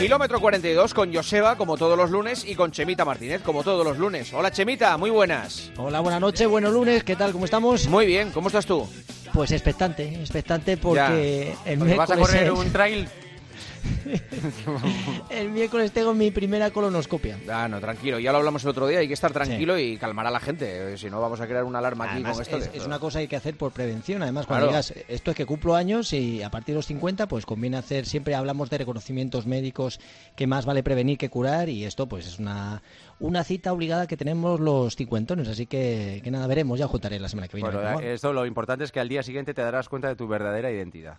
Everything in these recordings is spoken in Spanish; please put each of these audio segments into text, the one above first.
Kilómetro 42 con Joseba, como todos los lunes, y con Chemita Martínez, como todos los lunes. Hola Chemita, muy buenas. Hola, buenas noches, buenos lunes, ¿qué tal? ¿Cómo estamos? Muy bien, ¿cómo estás tú? Pues expectante, expectante porque el Porque vas a correr es- un trail. el miércoles tengo mi primera colonoscopia. Ah, no, tranquilo, ya lo hablamos el otro día, hay que estar tranquilo y calmar a la gente, eh, si no vamos a crear una alarma aquí con esto. es, una cosa que hay que hacer por prevención. Además, cuando Claro. digas esto es que cumplo años y a partir de los 50, pues conviene hacer. Siempre hablamos de reconocimientos médicos que más vale prevenir que curar y esto, pues es una, una cita obligada que tenemos los cincuentones. Así que, que nada, veremos. Ya os contaré la semana que viene. Bueno, esto lo importante es que al día siguiente te darás cuenta de tu verdadera identidad.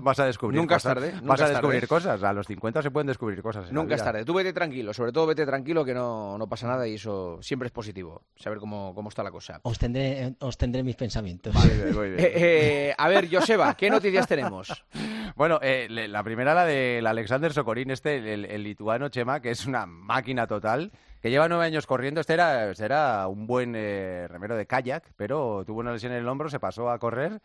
Bueno, Vas a descubrir Nunca es cosas. tarde, nunca Vas a es tarde. descubrir cosas. A los 50 se pueden descubrir cosas. en la Nunca es vida. tarde. Tú vete tranquilo, sobre todo vete tranquilo que no, no pasa nada y eso siempre es positivo, saber cómo, cómo está la cosa. Os tendré, os tendré mis pensamientos. Bien, muy bien. Eh, eh, a ver, Joseba, ¿qué noticias tenemos? Bueno, eh, la primera, la del Alexander Sokorin, este, el, el lituano Chema, que es una máquina total, que lleva nueve años corriendo. Este era, este era un buen eh, remero de kayak, pero tuvo una lesión en el hombro, se pasó a correr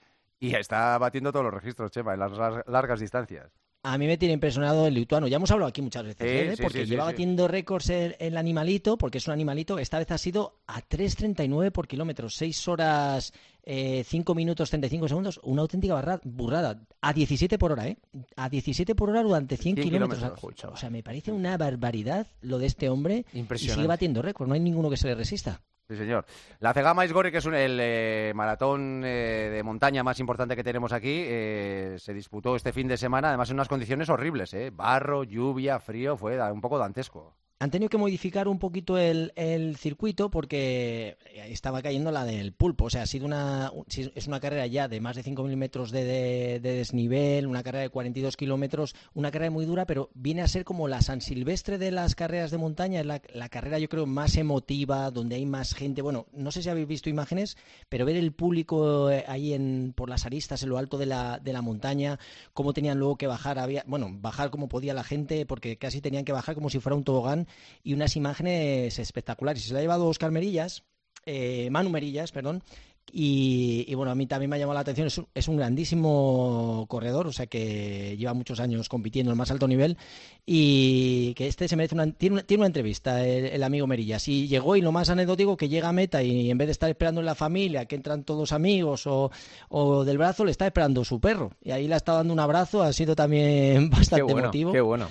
y está batiendo todos los registros, Chema, en las lar- largas distancias. A mí me tiene impresionado el lituano. Ya hemos hablado aquí muchas veces, Sí, ¿eh? sí, porque sí, lleva batiendo récords el, el animalito, porque es un animalito. Esta vez ha sido a 3.39 por kilómetro, 6 horas, eh, 5 minutos 35 segundos. Una auténtica barra- burrada. A 17 por hora, ¿eh? A 17 por hora durante 100, 100 kilómetros. kilómetros. O sea, me parece una barbaridad lo de este hombre. Y sigue batiendo récords. No hay ninguno que se le resista. Sí, señor. La Cegama Isgorri, que es un- el eh, maratón eh, de montaña más importante que tenemos aquí, eh, se disputó este fin de semana, además en unas condiciones horribles, ¿eh? Barro, lluvia, frío, fue un poco dantesco. Han tenido que modificar un poquito el, el circuito porque estaba cayendo la del pulpo. O sea, ha sido una, es una carrera ya de más de 5.000 metros de, de- de desnivel, una carrera de 42 kilómetros, una carrera muy dura, pero viene a ser como la San Silvestre de las carreras de montaña. Es la, la carrera, yo creo, más emotiva, donde hay más gente. Bueno, no sé si habéis visto imágenes, pero ver el público eh, ahí en, por las aristas, en lo alto de la, de la montaña, cómo tenían luego que bajar, había, bueno, bajar como podía la gente, porque casi tenían que bajar como si fuera un tobogán y unas imágenes espectaculares. Se la ha llevado Oscar Merillas, eh, Manu Merillas, perdón. Y, y, bueno, a mí también me ha llamado la atención, es un, es un grandísimo corredor, o sea que lleva muchos años compitiendo en el más alto nivel y que este se merece una, tiene, una, tiene una entrevista, el, el amigo Merillas. Y llegó y lo más anecdótico que llega a meta y en vez de estar esperando en la familia, que entran todos amigos o, o del brazo, le está esperando su perro. Y ahí le ha estado dando un abrazo, ha sido también Qué bastante bueno, emotivo. qué bueno.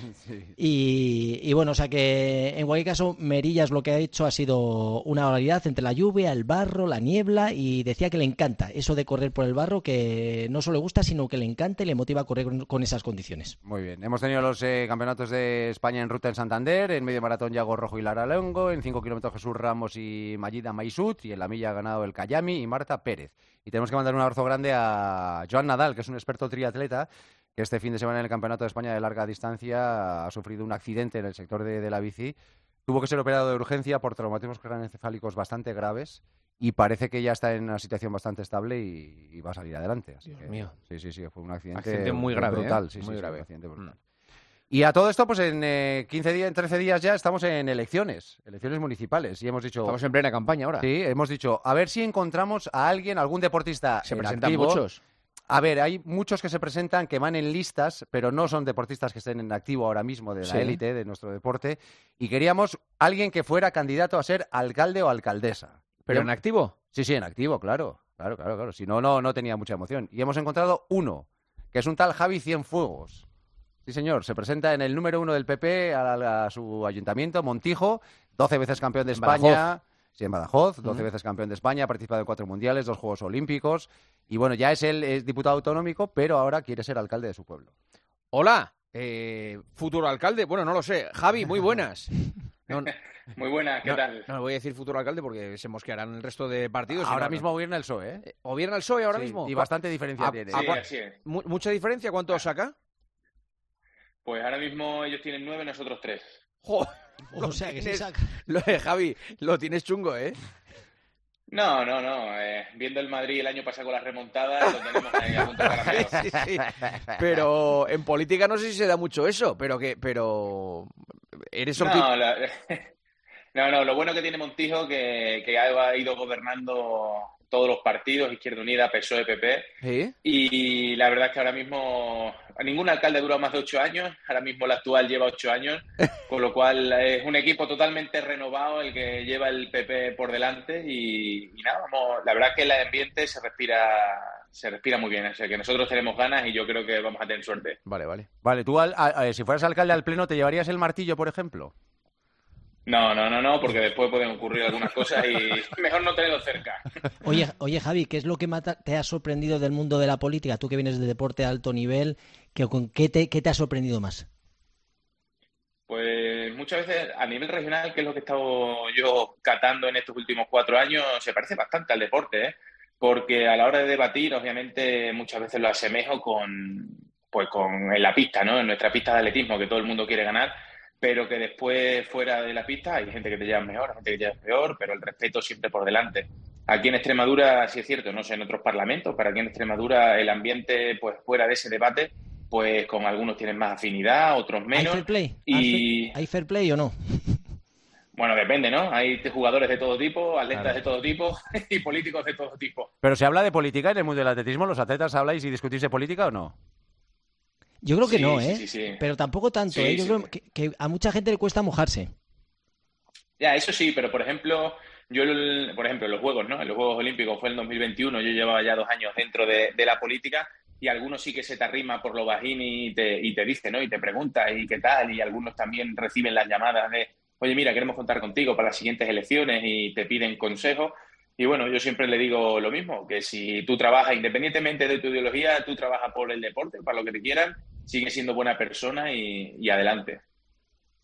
Y, y bueno, o sea que en cualquier caso, Merillas lo que ha hecho ha sido una barbaridad entre la lluvia, el barro, la niebla y decía que le encanta eso de correr por el barro, que no solo le gusta, sino que le encanta y le motiva a correr con, esas condiciones. Muy bien. Hemos tenido los eh, campeonatos de España en ruta en Santander, en medio maratón Yago Rojo y Lara Longo, en 5 kilómetros Jesús Ramos y Mayida Maisut, y en la milla ha ganado el Cayami y Marta Pérez. Y tenemos que mandar un abrazo grande a Joan Nadal, que es un experto triatleta, que este fin de semana en el Campeonato de España de larga distancia ha sufrido un accidente en el sector de, de la bici. Tuvo que ser operado de urgencia por traumatismos craneoencefálicos bastante graves y parece que ya está en una situación bastante estable y, y va a salir adelante. Así Dios que- mío. Sí, sí, sí, fue un accidente, Accidente muy grave, brutal. ¿eh? Sí, Muy sí, sí, grave. un accidente brutal. Mm. Y a todo esto, pues en eh, 15 días, en 13 días ya estamos en elecciones, elecciones municipales. Y hemos dicho, Estamos en plena campaña ahora. sí, hemos dicho, a ver si encontramos a alguien, algún deportista Se en presentan activo. muchos. A ver, hay muchos que se presentan que van en listas, pero no son deportistas que estén en activo ahora mismo de la Sí. élite de nuestro deporte. Y queríamos alguien que fuera candidato a ser alcalde o alcaldesa. ¿Pero en activo? Sí, sí, en activo, claro. Claro, claro, claro. Si no, no, no tenía mucha emoción. Y hemos encontrado uno, que es un tal Javi Cienfuegos. Sí, señor. Se presenta en el número uno del PP a, a su ayuntamiento, Montijo, 12 veces campeón de España. Badajoz. Sí, en Badajoz, 12 Ujú. veces campeón de España, ha participado en cuatro mundiales, dos Juegos Olímpicos. Y bueno, ya es él, es diputado autonómico, pero ahora quiere ser alcalde de su pueblo. Hola, eh, futuro alcalde. Bueno, no lo sé. Javi, muy buenas. No, no, Muy buena, ¿qué no, tal? no voy a decir futuro alcalde porque se mosquearán el resto de partidos. y ahora no- mismo gobierna el PSOE, ¿eh? Eh, ¿Gobierna el PSOE ahora Sí, mismo? Y bastante diferencia tiene. Sí, cua- así es. Mu- ¿Mucha diferencia? ¿Cuánto saca? Pues ahora mismo ellos tienen nueve, nosotros tres. Jo, O sea que se tienes- saca. lo de Javi, lo tienes chungo, ¿eh? No, no, no. eh, viendo el Madrid el año pasado con las remontadas, lo tenemos ahí a punto de caramelo. Sí, sí. Pero en política no sé si se da mucho eso, pero que, pero eres No, la- no, no, lo bueno que tiene Montijo que, que ha ido gobernando todos los partidos, Izquierda Unida, PSOE, PP. Y la verdad es que ahora mismo ningún alcalde ha durado más de ocho años, ahora mismo el actual lleva ocho años, con lo cual es un equipo totalmente renovado el que lleva el PP por delante y, nada, vamos, la verdad es que el ambiente se respira se respira muy bien, o sea que nosotros tenemos ganas y yo creo que vamos a tener suerte. Vale, vale. Vale, tú si fueras alcalde al pleno, ¿te llevarías el martillo, por ejemplo? No, no, no, no, porque después pueden ocurrir algunas cosas y mejor no tenerlo cerca. Oye, oye Javi, ¿qué es lo que te ha sorprendido del mundo de la política? Tú que vienes de deporte a alto nivel, ¿qué te, qué te ha sorprendido más? Pues muchas veces a nivel regional, que es lo que he estado yo catando en estos últimos cuatro años, se parece bastante al deporte, ¿eh? porque a la hora de debatir, obviamente, muchas veces lo asemejo con, pues con en la pista, ¿no? En nuestra pista de atletismo, que todo el mundo quiere ganar pero que después fuera de la pista hay gente que te lleva mejor, gente que te lleva peor, pero el respeto siempre por delante. Aquí en Extremadura, sí es cierto, no sé, en otros parlamentos, pero aquí en Extremadura el ambiente, pues fuera de ese debate, pues con algunos tienen más afinidad, otros menos. ¿Hay fair play? Y... ¿Hay fair play o no? Bueno, depende, ¿no? Hay jugadores de todo tipo, atletas de todo tipo y políticos de todo tipo. Pero se habla de política en el mundo del atletismo, ¿los atletas habláis y discutís de política o no? Yo creo que no, ¿eh? pero tampoco tanto, ¿eh? Yo creo que, a mucha gente le cuesta mojarse. Ya, eso sí, pero por ejemplo, yo, por ejemplo, los Juegos, ¿no? En los Juegos Olímpicos fue el 2021, yo llevaba ya dos años dentro de, la política y algunos sí que se te arrima por lo bajín y te, y te dice, ¿no? Y te pregunta, ¿y qué tal? Y algunos también reciben las llamadas de, oye, mira, queremos contar contigo para las siguientes elecciones y te piden consejos. Y bueno, yo siempre le digo lo mismo, que si tú trabajas independientemente de tu ideología, tú trabajas por el deporte, para lo que te quieran, sigue siendo buena persona y, adelante.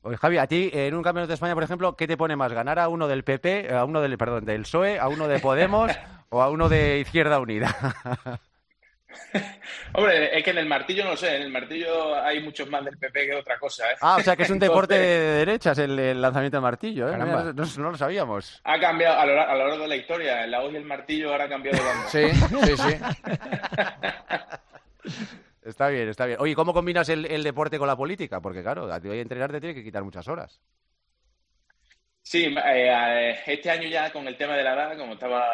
Oye, Javi, a ti en un campeonato de España, por ejemplo, ¿qué te pone más? ¿Ganar a uno del PP, a uno del, perdón, del PSOE, a uno de Podemos o a uno de Izquierda Unida? Hombre, es que en el martillo no sé, en el martillo hay muchos más del PP que otra cosa. ¿eh? Ah, o sea que es un deporte de derechas el, lanzamiento de martillo, ¿eh? No, lo sabíamos. Ha cambiado a lo, largo de la historia, el hoy y el martillo ahora ha cambiado. Sí, sí, sí. Está bien, está bien. Oye, ¿cómo combinas el, deporte con la política? Porque claro, a ti a entrenar te tiene que quitar muchas horas. Sí, eh, este año ya con el tema de la edad, como estaba,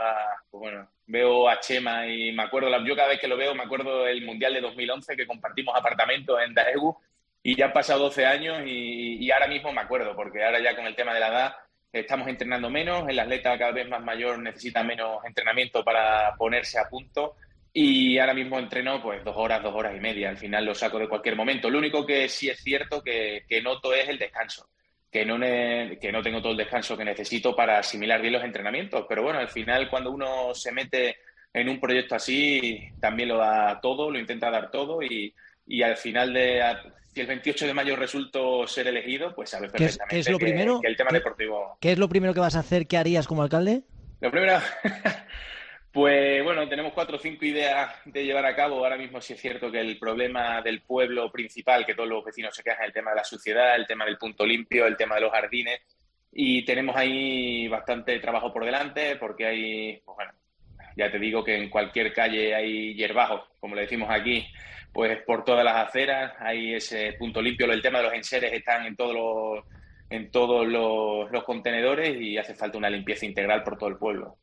pues bueno, veo a Chema y me acuerdo, yo cada vez que lo veo me acuerdo del Mundial de 2011 que compartimos apartamento en Daegu y ya han pasado 12 años y, y, ahora mismo me acuerdo, porque ahora ya con el tema de la edad estamos entrenando menos, el atleta cada vez más mayor necesita menos entrenamiento para ponerse a punto y ahora mismo entreno pues dos horas, dos horas y media. Al final lo saco de cualquier momento. Lo único que sí es cierto que, noto es el descanso. Que no, que no tengo todo el descanso que necesito para asimilar bien los entrenamientos. Pero bueno, al final cuando uno se mete en un proyecto así, también lo da todo, lo intenta dar todo y, al final de si el 28 de mayo resulto ser elegido, pues sabes perfectamente es, lo primero, que, el tema deportivo. ¿Qué es lo primero que vas a hacer? ¿Qué harías como alcalde? Lo primero, Pues bueno, tenemos cuatro o cinco ideas de llevar a cabo. Ahora mismo sí es cierto que el problema del pueblo principal, que todos los vecinos se quejan, el tema de la suciedad, el tema del punto limpio, el tema de los jardines. Y tenemos ahí bastante trabajo por delante porque hay, pues bueno, ya te digo que en cualquier calle hay hierbajos, como le decimos aquí, pues por todas las aceras hay ese punto limpio. El tema de los enseres están en todos los, en todos los contenedores y hace falta una limpieza integral por todo el pueblo.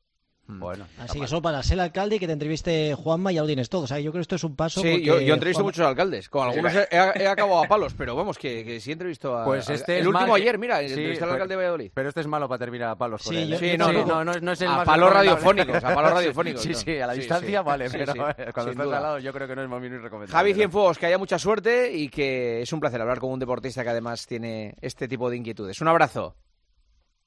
Mm. Bueno, Así que eso para ser alcalde y que te entreviste Juanma ya lo tienes todo. O sea, yo creo que esto es un paso. Sí, yo, yo entrevisto muchos alcaldes. Con algunos he, acabado a palos, pero vamos, que, que sí he entrevisto a. Pues este el último ayer, mira, entrevisté al alcalde de Valladolid. Pero este es malo para terminar a palos. Sí, con sí no, no, no, no, es el a palos radiofónicos, a palos radiofónicos. Sí, sí, a la distancia vale, pero cuando estás al lado yo creo que no es muy recomendable. Javi Cienfuegos, que haya mucha suerte y que es un placer hablar con un deportista que además tiene este tipo de inquietudes. Un abrazo.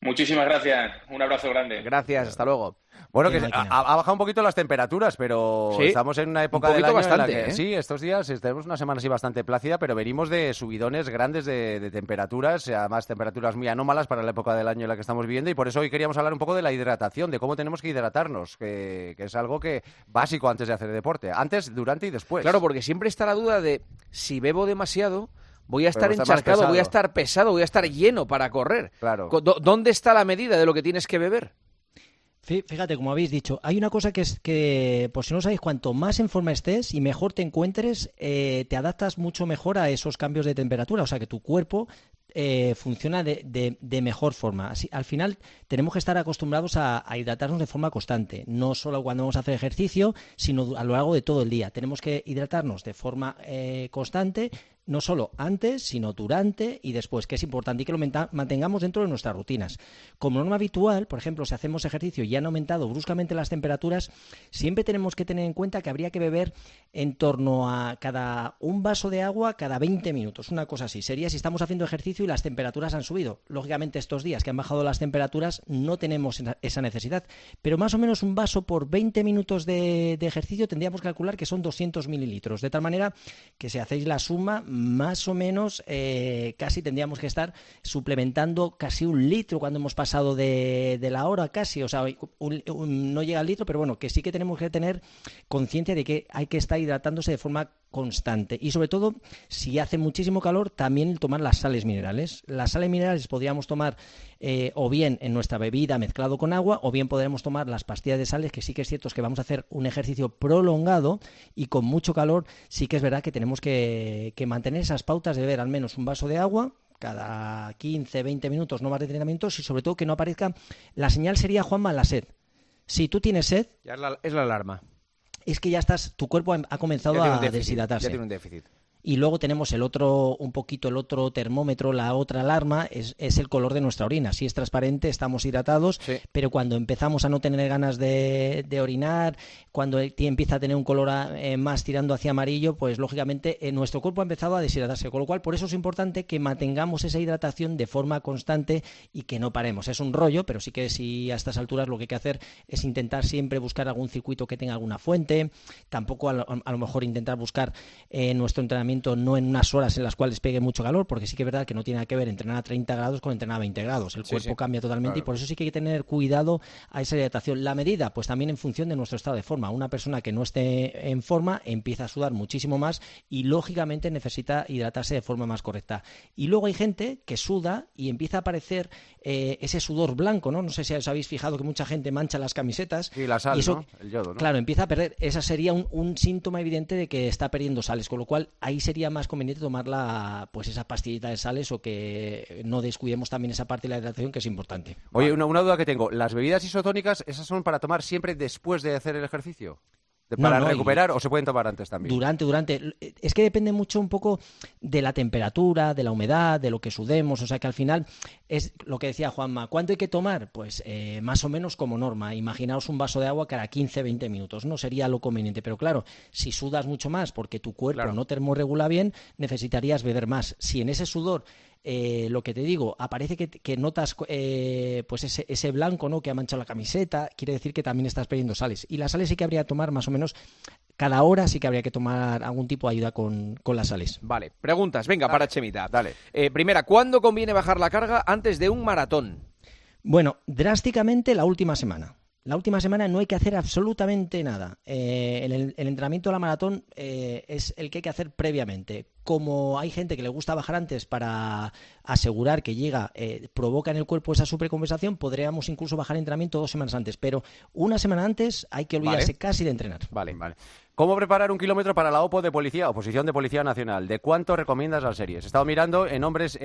Muchísimas gracias. Un abrazo grande. Gracias, hasta luego. Bueno, que ha, bajado un poquito las temperaturas, pero estamos en una época del año bastante, en la que, ¿eh? sí, estos días tenemos una semana así bastante plácida, pero venimos de subidones grandes de, temperaturas, además temperaturas muy anómalas para la época del año en la que estamos viviendo y por eso hoy queríamos hablar un poco de la hidratación, de cómo tenemos que hidratarnos, que, es algo que básico antes de hacer deporte, antes, durante y después. Claro, porque siempre está la duda de si bebo demasiado voy a estar encharcado, voy a estar pesado, voy a estar lleno para correr. Claro. ¿Dónde está la medida de lo que tienes que beber? Fíjate, como habéis dicho, hay una cosa que es que, por si no sabéis, cuanto más en forma estés y mejor te encuentres, eh, te adaptas mucho mejor a esos cambios de temperatura. O sea, que tu cuerpo eh, funciona de, mejor forma. Así, al final tenemos que estar acostumbrados a, hidratarnos de forma constante, no solo cuando vamos a hacer ejercicio, sino a lo largo de todo el día. Tenemos que hidratarnos de forma eh, constante no solo antes, sino durante y después, que es importante y que lo mantengamos dentro de nuestras rutinas. Como norma habitual, por ejemplo, si hacemos ejercicio y han aumentado bruscamente las temperaturas, siempre tenemos que tener en cuenta que habría que beber en torno a cada un vaso de agua cada 20 minutos, una cosa así. Sería si estamos haciendo ejercicio y las temperaturas han subido. Lógicamente, estos días que han bajado las temperaturas no tenemos esa necesidad, pero más o menos un vaso por 20 minutos de, de ejercicio tendríamos que calcular que son 200 mililitros, de tal manera que si hacéis la suma, más o menos eh, casi tendríamos que estar suplementando casi un litro cuando hemos pasado de, la hora casi, o sea, no llega al litro, pero bueno, que sí que tenemos que tener conciencia de que hay que estar hidratándose de forma constante y sobre todo si hace muchísimo calor también tomar las sales minerales. Las sales minerales podríamos tomar eh, o bien en nuestra bebida mezclado con agua o bien podremos tomar las pastillas de sales que sí que es cierto que vamos a hacer un ejercicio prolongado y con mucho calor sí que es verdad que tenemos que, mantener esas pautas de beber al menos un vaso de agua cada 15, 20 minutos, no más de 30 minutos y sobre todo que no aparezca la señal sería Juanma la sed. Si tú tienes sed, ya es la alarma es que ya estás, tu cuerpo ha, comenzado a deshidratarse. Ya tiene un déficit. Y luego tenemos el otro, un poquito el otro termómetro, la otra alarma, es, el color de nuestra orina. Si es transparente, estamos hidratados, pero cuando empezamos a no tener ganas de, orinar, cuando empieza a tener un color eh, más tirando hacia amarillo, pues lógicamente eh, nuestro cuerpo ha empezado a deshidratarse. Con lo cual, por eso es importante que mantengamos esa hidratación de forma constante y que no paremos. Es un rollo, pero sí que si a estas alturas lo que hay que hacer es intentar siempre buscar algún circuito que tenga alguna fuente, tampoco a lo, mejor intentar buscar eh, nuestro entrenamiento no en unas horas en las cuales pegue mucho calor, porque sí que es verdad que no tiene nada que ver entrenar a 30 grados con entrenar a 20 grados. El cuerpo cambia totalmente y por eso sí que hay que tener cuidado a esa hidratación. La medida, pues también en función de nuestro estado de forma. Una persona que no esté en forma empieza a sudar muchísimo más y lógicamente necesita hidratarse de forma más correcta. Y luego hay gente que suda y empieza a aparecer eh, ese sudor blanco, ¿no? No sé si os habéis fijado que mucha gente mancha las camisetas. y la sal, El yodo, ¿no? Claro, empieza a perder. Esa sería un, un síntoma evidente de que está perdiendo sales, con lo cual ahí sería más conveniente tomar la, pues esa pastillita de sales o que no descuidemos también esa parte de la hidratación que es importante. Oye, una, una duda que tengo. ¿Las bebidas isotónicas, esas son para tomar siempre después de hacer el ejercicio? ¿Para recuperar o se pueden tomar antes también? Durante, durante. Es que depende mucho un poco de la temperatura, de la humedad, de lo que sudemos. O sea que al final es lo que decía Juanma. ¿Cuánto hay que tomar? Pues eh, más o menos como norma. Imaginaos un vaso de agua cada 15-20 minutos. No sería lo conveniente. Pero claro, si sudas mucho más porque tu cuerpo no termorregula bien, necesitarías beber más. Si en ese sudor eh, lo que te digo, aparece que, notas eh, pues ese, ese, blanco ¿no? que ha manchado la camiseta, quiere decir que también estás perdiendo sales. Y las sales sí que habría que tomar más o menos cada hora, sí que habría que tomar algún tipo de ayuda con, las sales. Vale, preguntas, venga, para Chemita. Dale. Eh, primera, ¿cuándo conviene bajar la carga antes de un maratón? Bueno, drásticamente la última semana. La última semana no hay que hacer absolutamente nada. Eh, el, entrenamiento de la maratón es el que hay que hacer previamente. Como hay gente que le gusta bajar antes para asegurar que llega, eh, provoca en el cuerpo esa supercompensación, podríamos incluso bajar entrenamiento dos semanas antes. Pero una semana antes hay que olvidarse casi de entrenar. Vale, vale. ¿Cómo preparar un kilómetro para la OPO de policía, oposición de Policía Nacional? ¿De cuánto recomiendas las series? He estado mirando en hombres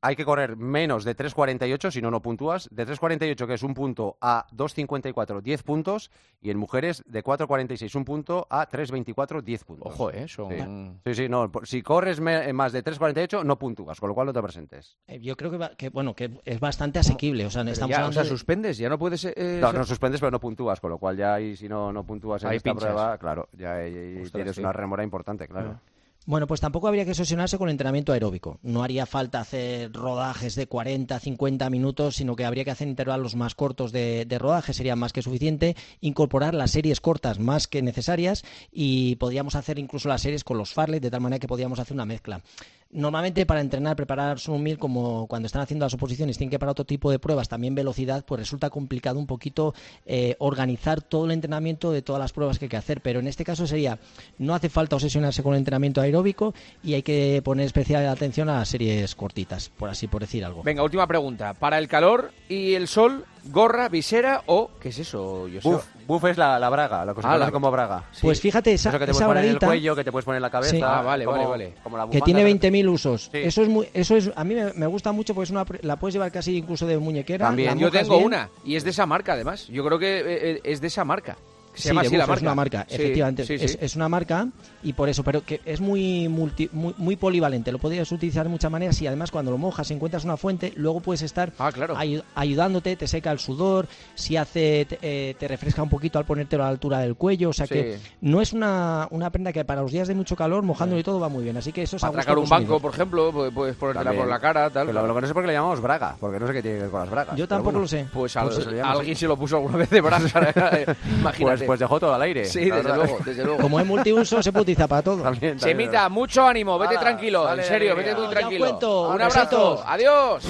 hay que correr menos de 3.48, si no, no puntúas. De 3.48, que es un punto, a 2.54, 10 puntos. Y en mujeres, de 4.46, un punto, a 3.24, 10 puntos. Ojo, ¿eh? Sí, sí, no. Si corres más de 3.48, no puntúas, con lo cual no te presentes. Eh, yo creo que, bueno, que es bastante asequible. O sea, estamos ya, suspendes, ya no puedes... Eh, no, no suspendes, pero no puntúas, con lo cual ya ahí, si no, no puntúas en esta prueba, claro, ya tienes una remora importante, claro. Ah. Bueno, pues tampoco habría que obsesionarse con el entrenamiento aeróbico. No haría falta hacer rodajes de 40, 50 minutos, sino que habría que hacer intervalos más cortos de, de rodaje, sería más que suficiente. Incorporar las series cortas más que necesarias y podríamos hacer incluso las series con los farley, de tal manera que podríamos hacer una mezcla. Normalmente para entrenar, preparar un mil, como cuando están haciendo las oposiciones, tienen que para otro tipo de pruebas, también velocidad, pues resulta complicado un poquito eh, organizar todo el entrenamiento de todas las pruebas que hay que hacer. Pero en este caso sería, no hace falta obsesionarse con el entrenamiento aeróbico y hay que poner especial atención a las series cortitas, por así por decir algo. Venga, última pregunta. Para el calor y el sol, gorra, visera o ¿qué es eso? Yo buff, buff es la, la, braga, lo que se conoce como braga. Pues fíjate esa, eso que te esa puedes poner en el cuello, que te puedes poner en la cabeza. Ah, vale, vale, vale. que tiene 20.000 usos. Eso es muy, eso es a mí me, gusta mucho porque es una, la puedes llevar casi incluso de muñequera. También. Yo tengo una y es de esa marca además. Yo creo que eh, eh, es de esa marca. Se llama así la marca. Es una marca, efectivamente. es, una marca y por eso, pero que es muy, multi, muy, polivalente. Lo podrías utilizar de muchas maneras y además cuando lo mojas, encuentras una fuente, luego puedes estar ah, claro. ayudándote, te seca el sudor, si hace, te, eh, refresca un poquito al ponértelo a la altura del cuello. O sea que no es una, una prenda que para los días de mucho calor, mojándolo y todo va muy bien. Así que eso es Para un banco, por ejemplo, puedes ponértela por la cara, tal. Pero lo que no sé por qué le llamamos braga, porque no sé qué tiene que ver con las bragas. Yo tampoco lo sé. Pues, pues alguien se lo puso alguna vez de braga. Imagínate. Pues, pues dejó todo al aire. Sí, desde luego, desde luego. Como es multiuso, se puede utilizar para todo. Semita, mucho ánimo, vete tranquilo, en serio, vete muy tranquilo. Un abrazo, adiós.